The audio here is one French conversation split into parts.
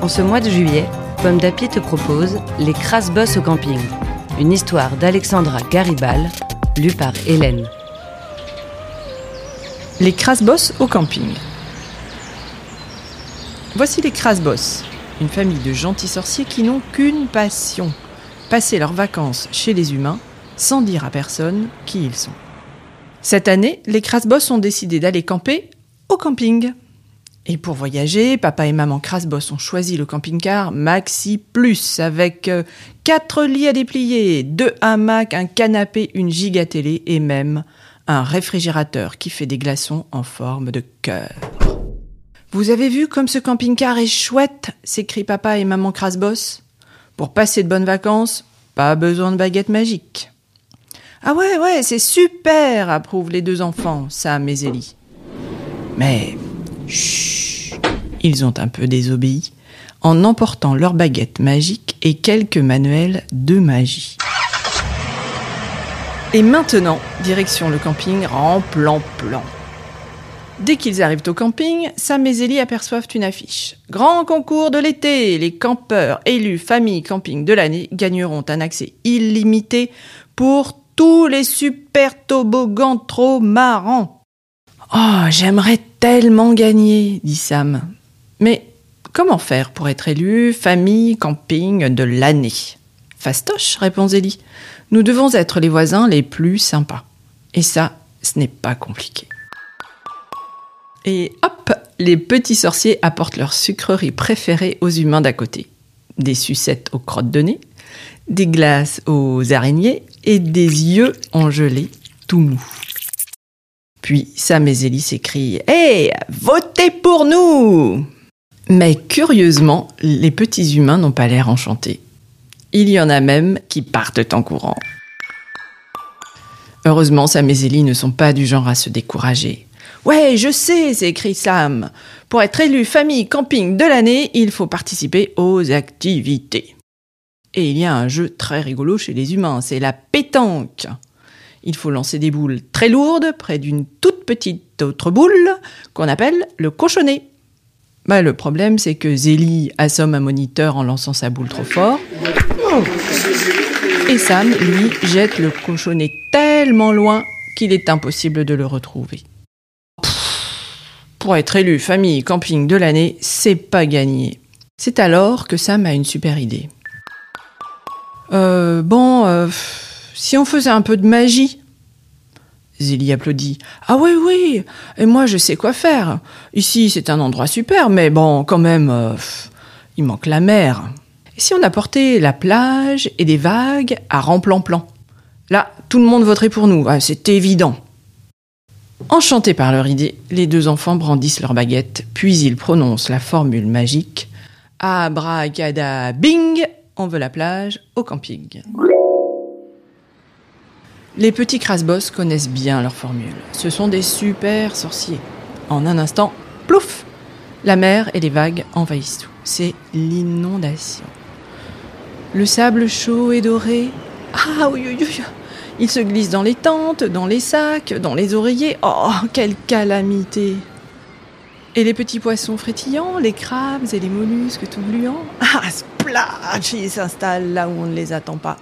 En ce mois de juillet, Pomme d'Api te propose Les crasses boss au camping, une histoire d'Alexandra Garibal, lue par Hélène. Les Crasbos au camping. Voici les Crasbos, une famille de gentils sorciers qui n'ont qu'une passion passer leurs vacances chez les humains sans dire à personne qui ils sont. Cette année, les Crasbos ont décidé d'aller camper au camping. Et pour voyager, papa et maman Crasbos ont choisi le camping-car Maxi Plus avec euh, quatre lits à déplier, deux hamacs, un canapé, une giga-télé et même un réfrigérateur qui fait des glaçons en forme de cœur. Vous avez vu comme ce camping-car est chouette s'écrit papa et maman Crasbos. Pour passer de bonnes vacances, pas besoin de baguette magique. Ah ouais, ouais, c'est super, approuvent les deux enfants, Sam et Zélie. Mais, chut, ils ont un peu désobéi en emportant leur baguette magique et quelques manuels de magie. Et maintenant, direction le camping en plan-plan. Dès qu'ils arrivent au camping, Sam et Zélie aperçoivent une affiche. Grand concours de l'été Les campeurs élus famille camping de l'année gagneront un accès illimité pour tous les super toboggans trop marrants. Oh, j'aimerais tellement gagner, dit Sam. Mais comment faire pour être élu famille camping de l'année? Fastoche, répond Zélie. Nous devons être les voisins les plus sympas. Et ça, ce n'est pas compliqué. Et hop, les petits sorciers apportent leur sucrerie préférée aux humains d'à côté. Des sucettes aux crottes de nez, des glaces aux araignées et des yeux en gelée tout mou. Puis Sam et Zélie s'écrient Hé, votez pour nous Mais curieusement, les petits humains n'ont pas l'air enchantés. Il y en a même qui partent en courant. Heureusement, Sam et Zélie ne sont pas du genre à se décourager. Ouais, je sais, s'écrie Sam. Pour être élu famille camping de l'année, il faut participer aux activités. Et il y a un jeu très rigolo chez les humains, c'est la pétanque. Il faut lancer des boules très lourdes près d'une toute petite autre boule qu'on appelle le cochonnet. Bah, le problème, c'est que Zélie assomme un moniteur en lançant sa boule trop fort. Et Sam, lui, jette le cochonnet tellement loin qu'il est impossible de le retrouver. Pour être élu famille camping de l'année, c'est pas gagné. C'est alors que Sam a une super idée. Euh, bon, euh, si on faisait un peu de magie Zélie applaudit. Ah oui, oui, et moi je sais quoi faire. Ici c'est un endroit super, mais bon, quand même, euh, il manque la mer. Et si on apportait la plage et des vagues à remplan-plan Là, tout le monde voterait pour nous, ah, c'est évident. Enchantés par leur idée, les deux enfants brandissent leurs baguettes, puis ils prononcent la formule magique Abracada bing On veut la plage au camping. Les petits crasbos connaissent bien leur formule. Ce sont des super sorciers. En un instant, plouf La mer et les vagues envahissent tout. C'est l'inondation. Le sable chaud et doré. Ah oui, oui, oui. Il se glisse dans les tentes, dans les sacs, dans les oreillers. Oh, quelle calamité Et les petits poissons frétillants, les crabes et les mollusques tout gluants Ah, splash Ils s'installent là où on ne les attend pas.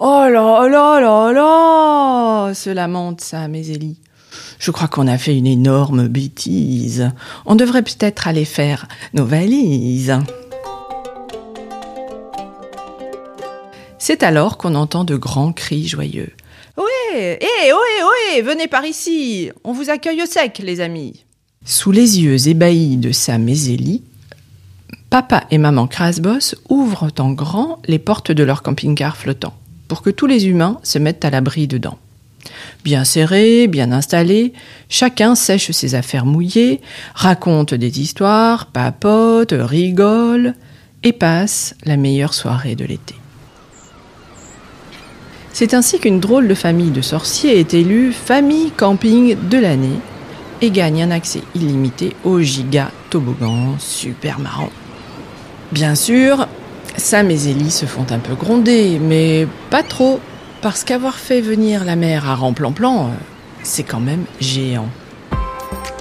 Oh là là là là se lamente Sam et Zélie. Je crois qu'on a fait une énorme bêtise. On devrait peut-être aller faire nos valises. C'est alors qu'on entend de grands cris joyeux. Ouais, hé, ohé, ohé, venez par ici. On vous accueille au sec, les amis. Sous les yeux ébahis de Sam et Zélie, papa et maman Krasbos ouvrent en grand les portes de leur camping-car flottant pour que tous les humains se mettent à l'abri dedans. Bien serrés, bien installés, chacun sèche ses affaires mouillées, raconte des histoires, papote, rigole et passe la meilleure soirée de l'été. C'est ainsi qu'une drôle de famille de sorciers est élue famille camping de l'année et gagne un accès illimité au giga toboggan super marrant. Bien sûr, Sam et Zélie se font un peu gronder, mais pas trop, parce qu'avoir fait venir la mère à Remplan-Plan, euh, c'est quand même géant.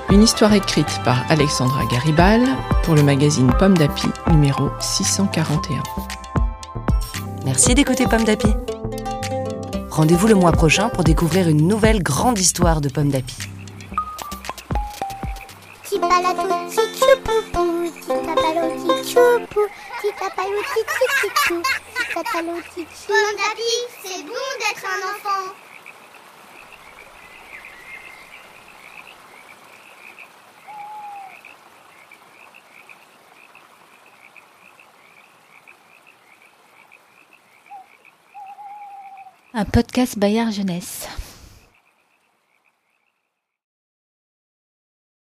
Une histoire écrite par Alexandra Garibal pour le magazine Pomme d'Api numéro 641. Merci d'écouter Pomme d'Api. Rendez-vous le mois prochain pour découvrir une nouvelle grande histoire de Pomme d'Api. Tipalatou, tchoupoupou, titapalou, tchoupoupou, titapalou, tchoupoupou, titapalou, tchoupoupou. Pomme d'api, c'est bon d'être un enfant. Un podcast Bayard Jeunesse.